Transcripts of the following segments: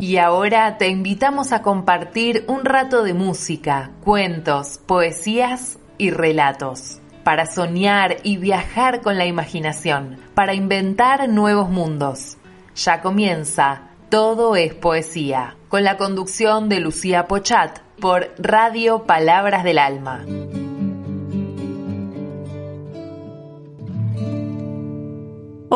Y ahora te invitamos a compartir un rato de música, cuentos, poesías y relatos, para soñar y viajar con la imaginación, para inventar nuevos mundos. Ya comienza Todo es Poesía, con la conducción de Lucía Pochat por Radio Palabras del Alma.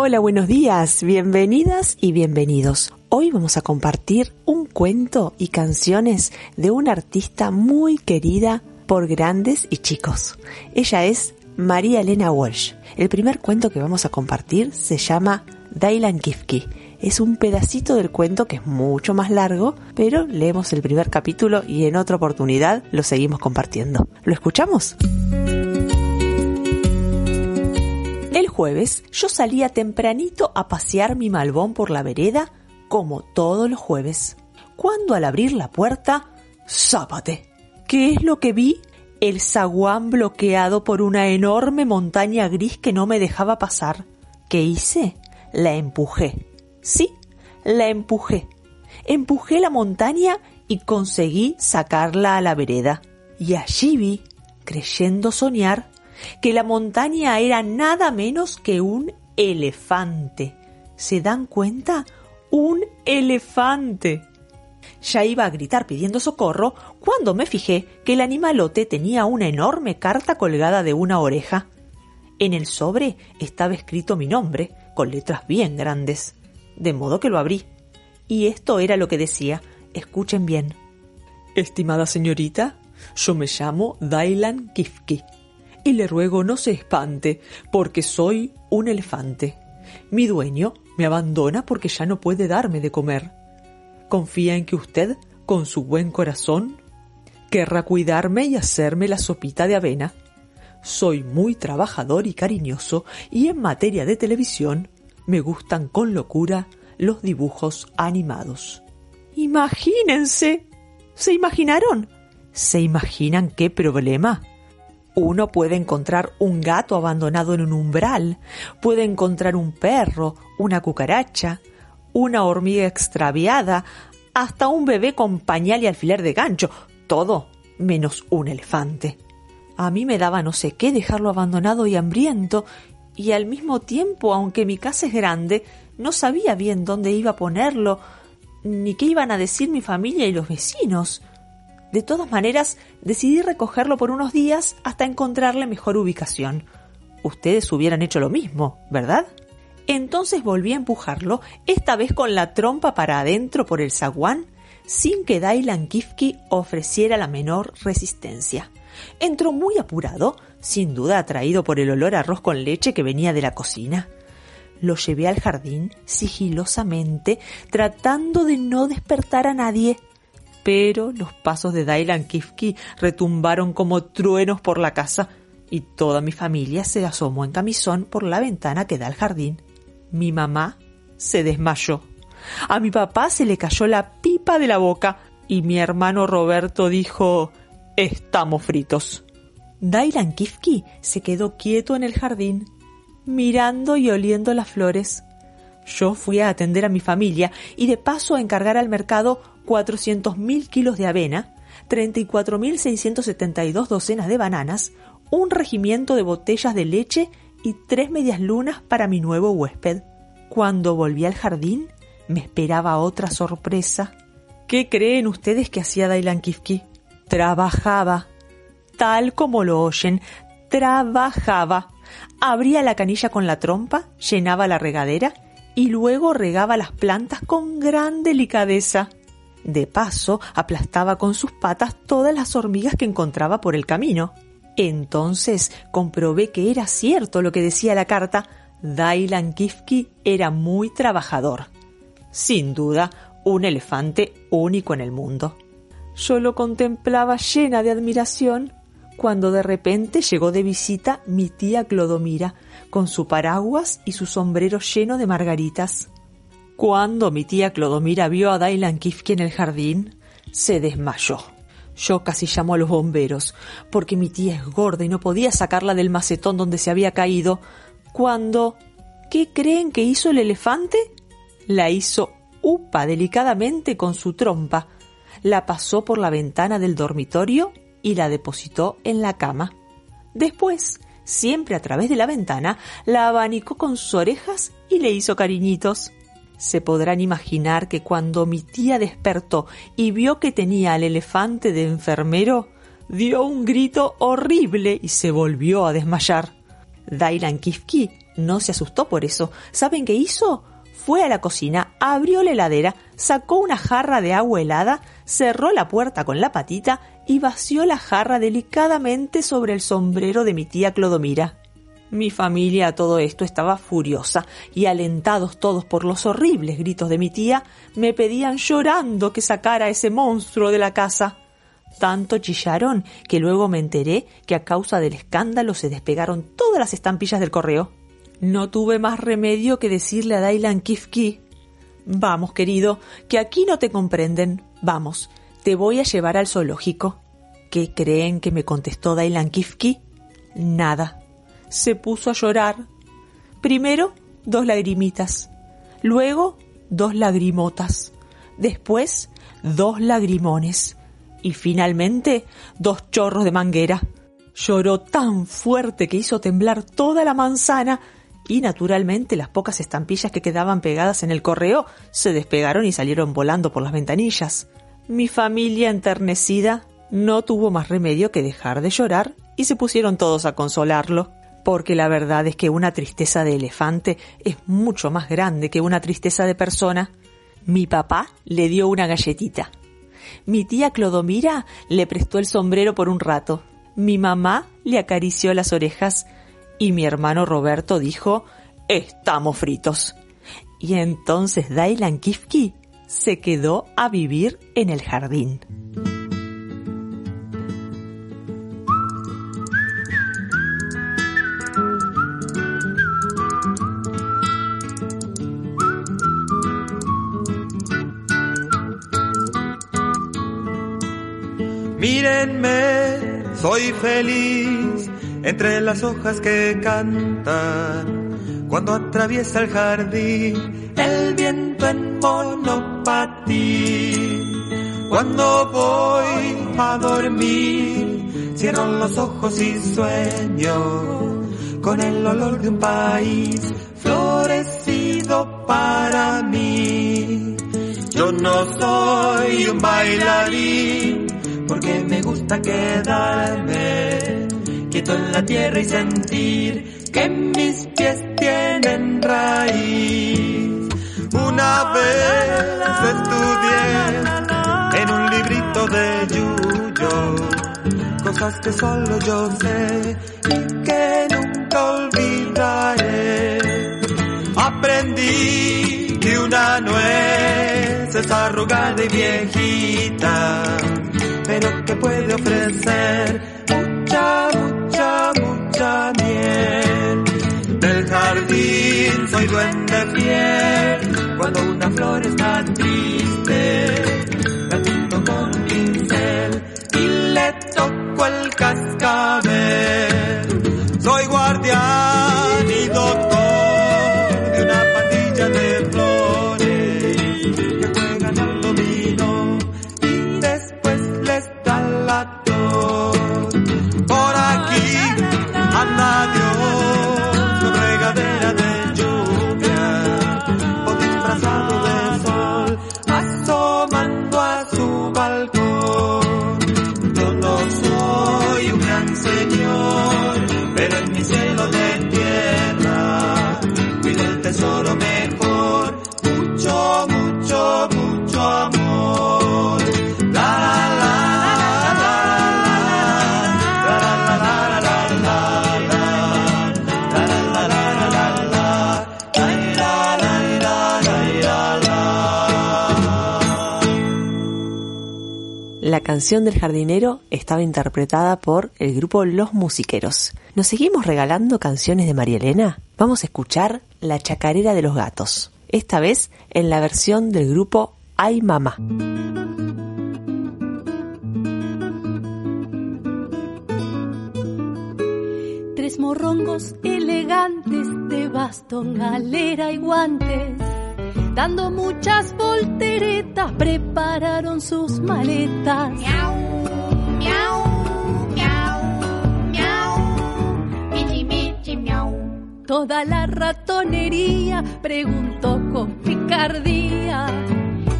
Hola, buenos días, bienvenidas y bienvenidos. Hoy vamos a compartir un cuento y canciones de una artista muy querida por grandes y chicos. Ella es María Elena Walsh. El primer cuento que vamos a compartir se llama Dailan Kifki. Es un pedacito del cuento que es mucho más largo, pero leemos el primer capítulo y en otra oportunidad lo seguimos compartiendo. ¿Lo escuchamos? Jueves yo salía tempranito a pasear mi malbón por la vereda como todos los jueves. Cuando al abrir la puerta, ¡zápate! ¿Qué es lo que vi? El zaguán bloqueado por una enorme montaña gris que no me dejaba pasar. ¿Qué hice? La empujé. Sí, la empujé. Empujé la montaña y conseguí sacarla a la vereda. Y allí vi, creyendo soñar, que la montaña era nada menos que un elefante. ¿Se dan cuenta? un elefante. Ya iba a gritar pidiendo socorro cuando me fijé que el animalote tenía una enorme carta colgada de una oreja. En el sobre estaba escrito mi nombre, con letras bien grandes, de modo que lo abrí. Y esto era lo que decía. Escuchen bien. Estimada señorita, yo me llamo Dailan Kifki y le ruego no se espante, porque soy un elefante. Mi dueño me abandona porque ya no puede darme de comer. Confía en que usted, con su buen corazón, querrá cuidarme y hacerme la sopita de avena. Soy muy trabajador y cariñoso y en materia de televisión me gustan con locura los dibujos animados. Imagínense. ¿Se imaginaron? ¿Se imaginan qué problema? Uno puede encontrar un gato abandonado en un umbral, puede encontrar un perro, una cucaracha, una hormiga extraviada, hasta un bebé con pañal y alfiler de gancho, todo menos un elefante. A mí me daba no sé qué dejarlo abandonado y hambriento, y al mismo tiempo, aunque mi casa es grande, no sabía bien dónde iba a ponerlo, ni qué iban a decir mi familia y los vecinos. De todas maneras, decidí recogerlo por unos días hasta encontrarle mejor ubicación. Ustedes hubieran hecho lo mismo, ¿verdad? Entonces volví a empujarlo, esta vez con la trompa para adentro por el zaguán, sin que Dailan Kifki ofreciera la menor resistencia. Entró muy apurado, sin duda atraído por el olor a arroz con leche que venía de la cocina. Lo llevé al jardín sigilosamente, tratando de no despertar a nadie pero los pasos de Dailan Kifki retumbaron como truenos por la casa y toda mi familia se asomó en camisón por la ventana que da al jardín. Mi mamá se desmayó. A mi papá se le cayó la pipa de la boca y mi hermano Roberto dijo Estamos fritos. Dailan Kifki se quedó quieto en el jardín, mirando y oliendo las flores. Yo fui a atender a mi familia y de paso a encargar al mercado 400.000 kilos de avena, 34.672 docenas de bananas, un regimiento de botellas de leche y tres medias lunas para mi nuevo huésped. Cuando volví al jardín, me esperaba otra sorpresa. ¿Qué creen ustedes que hacía Dailan Kifki? Trabajaba. Tal como lo oyen, trabajaba. Abría la canilla con la trompa, llenaba la regadera y luego regaba las plantas con gran delicadeza. De paso, aplastaba con sus patas todas las hormigas que encontraba por el camino. Entonces comprobé que era cierto lo que decía la carta. Dailan Kifki era muy trabajador. Sin duda, un elefante único en el mundo. Yo lo contemplaba llena de admiración cuando de repente llegó de visita mi tía Clodomira, con su paraguas y su sombrero lleno de margaritas. Cuando mi tía Clodomira vio a Dailan Kifki en el jardín, se desmayó. Yo casi llamó a los bomberos, porque mi tía es gorda y no podía sacarla del macetón donde se había caído. Cuando... ¿Qué creen que hizo el elefante? La hizo upa delicadamente con su trompa, la pasó por la ventana del dormitorio y la depositó en la cama. Después, siempre a través de la ventana, la abanicó con sus orejas y le hizo cariñitos. Se podrán imaginar que cuando mi tía despertó y vio que tenía al elefante de enfermero, dio un grito horrible y se volvió a desmayar. Dailan Kifki no se asustó por eso. ¿Saben qué hizo? Fue a la cocina, abrió la heladera, sacó una jarra de agua helada, cerró la puerta con la patita y vació la jarra delicadamente sobre el sombrero de mi tía Clodomira. Mi familia a todo esto estaba furiosa y alentados todos por los horribles gritos de mi tía, me pedían llorando que sacara ese monstruo de la casa. Tanto chillaron que luego me enteré que a causa del escándalo se despegaron todas las estampillas del correo. No tuve más remedio que decirle a Dailan Kifki Vamos, querido, que aquí no te comprenden. Vamos, te voy a llevar al zoológico. ¿Qué creen que me contestó Dailan Kifki? Nada. Se puso a llorar. Primero, dos lagrimitas. Luego, dos lagrimotas. Después, dos lagrimones. Y finalmente, dos chorros de manguera. Lloró tan fuerte que hizo temblar toda la manzana y naturalmente las pocas estampillas que quedaban pegadas en el correo se despegaron y salieron volando por las ventanillas. Mi familia enternecida no tuvo más remedio que dejar de llorar y se pusieron todos a consolarlo, porque la verdad es que una tristeza de elefante es mucho más grande que una tristeza de persona. Mi papá le dio una galletita. Mi tía Clodomira le prestó el sombrero por un rato. Mi mamá le acarició las orejas y mi hermano Roberto dijo, estamos fritos. Y entonces Dailan Kifki se quedó a vivir en el jardín. Mírenme, soy feliz entre las hojas que cantan. Cuando atraviesa el jardín el viento en monopatín. Cuando voy a dormir, cierro los ojos y sueño con el olor de un país florecido para mí. Yo no soy un bailarín porque me gusta quedarme quieto en la tierra y sentir que mis pies tienen raíz. Una vez estudié en un librito de Yuyo cosas que solo yo sé y que nunca olvidaré. Aprendí que una nuez es arrugada y viejita, pero que puede ofrecer mucha, mucha, mucha miel. Del jardín soy duende fiel, cuando una flor está triste, la pinto con pincel y le toco el cascabel. Canción del jardinero estaba interpretada por el grupo Los Musiqueros. ¿Nos seguimos regalando canciones de María Elena? Vamos a escuchar La Chacarera de los Gatos, esta vez en la versión del grupo Ay Mamá. Tres morrongos elegantes de bastón, galera y guantes Dando muchas volteretas, prepararon sus maletas. Miau, miau, miau, miau. Michi, michi, miau. Toda la ratonería preguntó con picardía.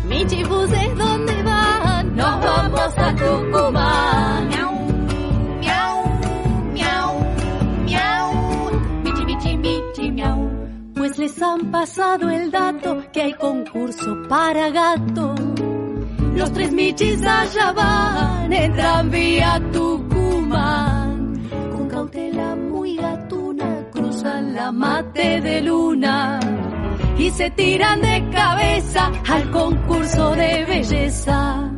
Michibuses, ¿dónde van? Nos vamos a Tucumán. Han pasado el dato que hay concurso para gato. Los tres michis allá van en tranvía Tucumán. Con cautela muy gatuna cruzan la mate de luna y se tiran de cabeza al concurso de belleza.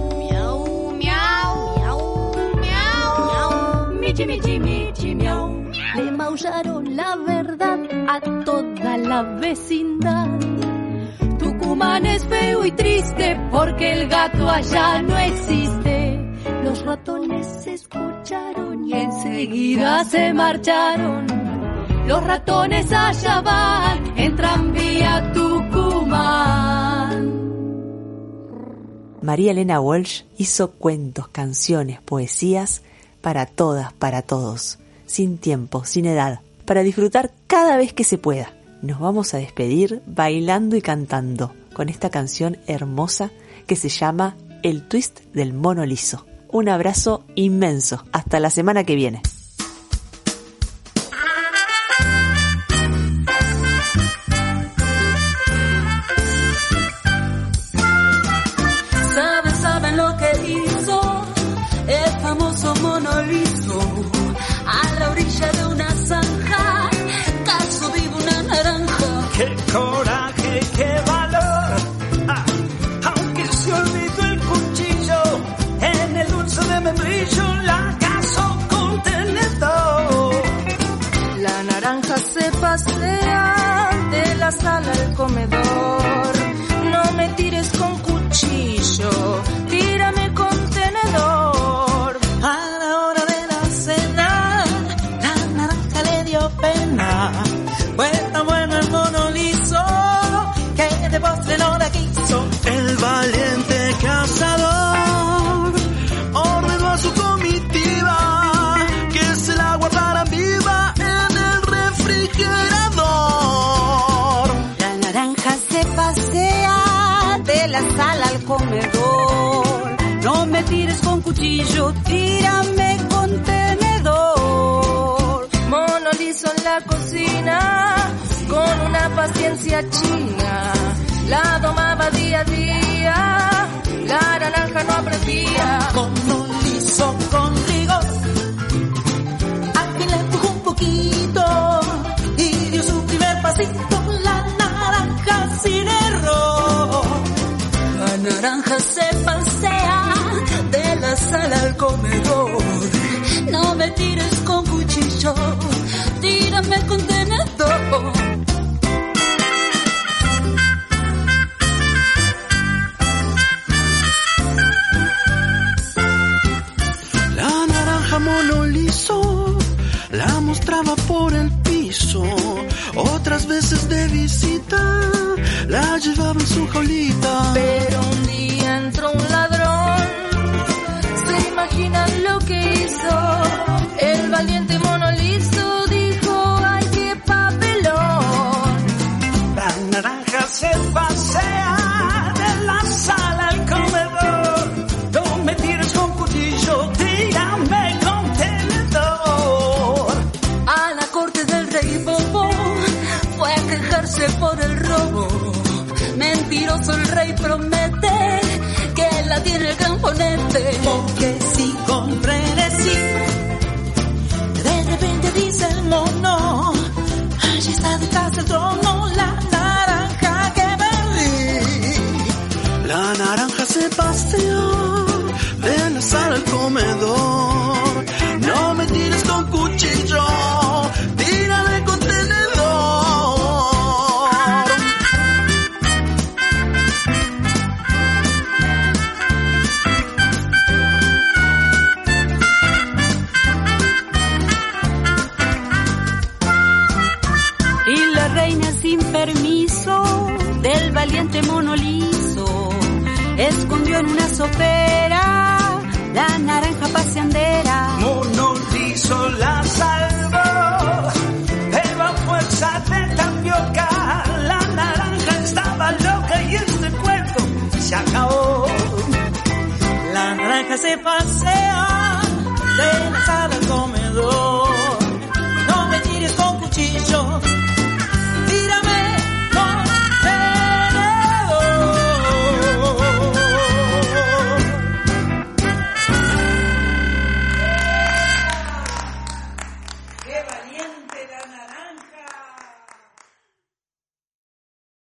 Michi, michi, michi, miau. Le maullaron la verdad a toda la vecindad. Tucumán es feo y triste porque el gato allá no existe. Los ratones se escucharon y enseguida se marcharon. Los ratones allá van en tranvía Tucumán. María Elena Walsh hizo cuentos, canciones, poesías para todas, para todos, sin tiempo, sin edad, para disfrutar cada vez que se pueda. Nos vamos a despedir bailando y cantando con esta canción hermosa que se llama El Twist del Mono Liso. Un abrazo inmenso. Hasta la semana que viene. Naranja se pasea de la sala al comedor. No me tires con cuchillo, refrigerador. La naranja se pasea de la sala al comedor. No me tires con cuchillo, tírame con tenedor. Mono liso en la cocina, con una paciencia china. La domaba día a día, la naranja no aprendía. Mono liso con pasito. La naranja sin error. La naranja se pasea de la sala al comedor. No me tires con cuchillo, tírame con tenedor. Otras veces de visita la llevaba en su jaulita. Pero un día entró un ladrón, se imaginan lo que hizo. El valiente mono por el robo. Mentiroso el rey promete que la tiene el gran. Porque si comprendes sí, de repente dice el mono, allí está detrás del trono la naranja que perdí. La naranja se paseó de la sala se pasea de la sala